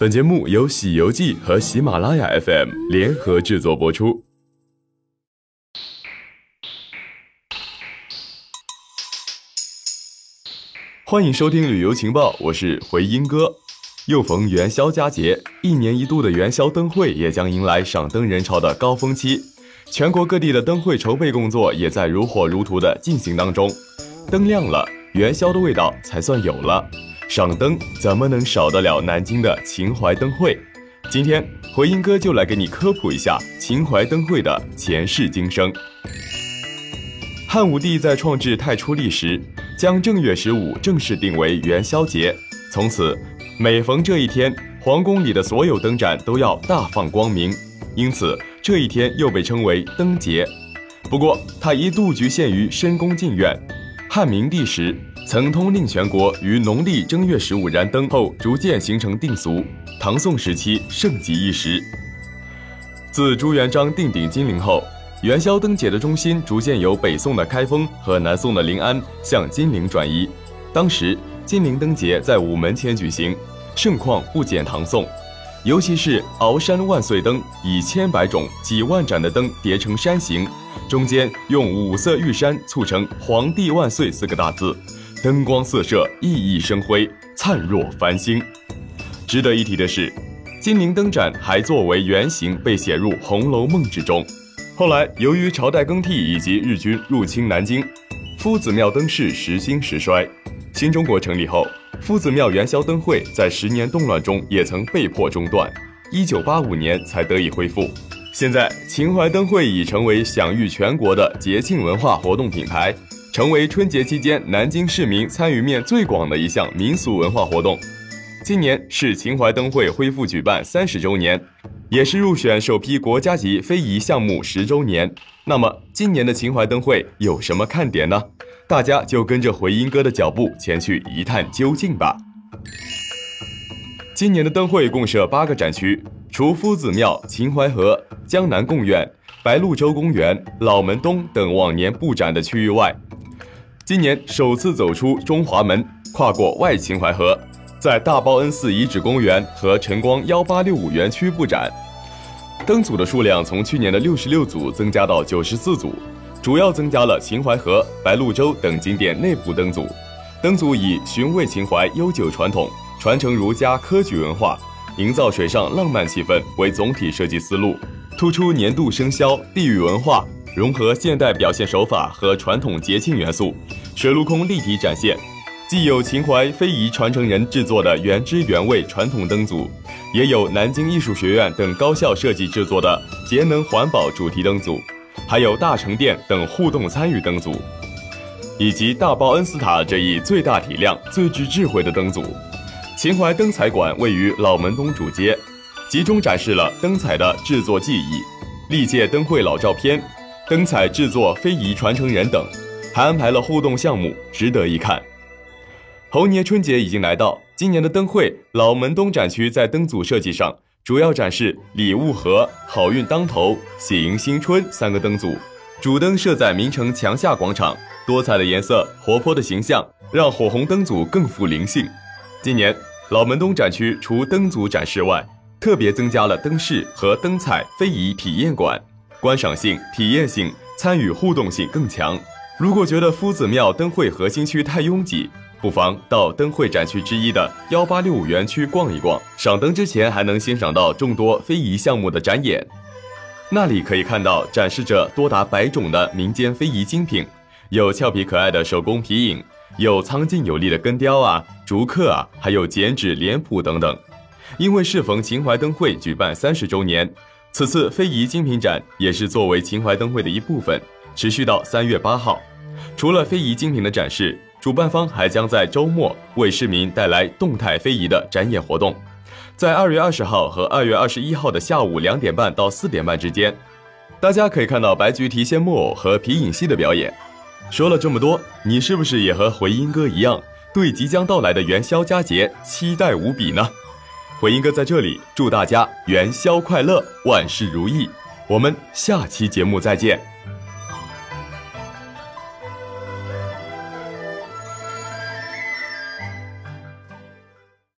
本节目由《喜游记》和喜马拉雅 FM 联合制作播出。欢迎收听旅游情报，我是回音哥。又逢元宵佳节，一年一度的元宵灯会也将迎来赏灯人潮的高峰期。全国各地的灯会筹备工作也在如火如荼的进行当中。灯亮了，元宵的味道才算有了。赏灯怎么能少得了南京的秦淮灯会？今天回音哥就来给你科普一下秦淮灯会的前世今生。汉武帝在创制太初历时，将正月十五正式定为元宵节，从此每逢这一天，皇宫里的所有灯盏都要大放光明，因此这一天又被称为灯节。不过，它一度局限于深宫禁苑。汉明帝时。曾通令全国于农历正月十五燃灯后，逐渐形成定俗。唐宋时期盛极一时。自朱元璋定鼎金陵后，元宵灯节的中心逐渐由北宋的开封和南宋的临安向金陵转移。当时金陵灯节在午门前举行，盛况不减唐宋。尤其是鳌山万岁灯，以千百种、几万盏的灯叠成山形，中间用五色玉山促成“皇帝万岁”四个大字。灯光四射，熠熠生辉，灿若繁星。值得一提的是，金陵灯盏还作为原型被写入《红楼梦》之中。后来，由于朝代更替以及日军入侵南京，夫子庙灯饰时兴时衰。新中国成立后，夫子庙元宵灯会在十年动乱中也曾被迫中断，一九八五年才得以恢复。现在，秦淮灯会已成为享誉全国的节庆文化活动品牌。成为春节期间南京市民参与面最广的一项民俗文化活动。今年是秦淮灯会恢复举办三十周年，也是入选首批国家级非遗项目十周年。那么，今年的秦淮灯会有什么看点呢？大家就跟着回音哥的脚步前去一探究竟吧。今年的灯会共设八个展区，除夫子庙、秦淮河、江南贡院、白鹭洲公园、老门东等往年布展的区域外，今年首次走出中华门，跨过外秦淮河，在大报恩寺遗址公园和晨光幺八六五园区布展。灯组的数量从去年的六十六组增加到九十四组，主要增加了秦淮河、白鹭洲等景点内部灯组。灯组以寻味秦淮悠久传统、传承儒家科举文化、营造水上浪漫气氛为总体设计思路，突出年度生肖、地域文化。融合现代表现手法和传统节庆元素，水陆空立体展现。既有秦淮非遗传承人制作的原汁原味传统灯组，也有南京艺术学院等高校设计制作的节能环保主题灯组，还有大成殿等互动参与灯组，以及大报恩寺塔这一最大体量、最具智慧的灯组。秦淮灯彩馆位于老门东主街，集中展示了灯彩的制作技艺、历届灯会老照片。灯彩制作、非遗传承人等，还安排了互动项目，值得一看。猴年春节已经来到，今年的灯会老门东展区在灯组设计上，主要展示“礼物盒”“好运当头”“喜迎新春”三个灯组。主灯设在明城墙下广场，多彩的颜色、活泼的形象，让火红灯组更富灵性。今年老门东展区除灯组展示外，特别增加了灯饰和灯彩非遗体验馆。观赏性、体验性、参与互动性更强。如果觉得夫子庙灯会核心区太拥挤，不妨到灯会展区之一的幺八六五园区逛一逛。赏灯之前还能欣赏到众多非遗项目的展演，那里可以看到展示着多达百种的民间非遗精品，有俏皮可爱的手工皮影，有苍劲有力的根雕啊、竹刻啊，还有剪纸、脸谱等等。因为适逢秦淮灯会举办三十周年。此次非遗精品展也是作为秦淮灯会的一部分，持续到三月八号。除了非遗精品的展示，主办方还将在周末为市民带来动态非遗的展演活动。在二月二十号和二月二十一号的下午两点半到四点半之间，大家可以看到白菊提线木偶和皮影戏的表演。说了这么多，你是不是也和回音哥一样，对即将到来的元宵佳节期待无比呢？回音哥在这里祝大家元宵快乐，万事如意。我们下期节目再见。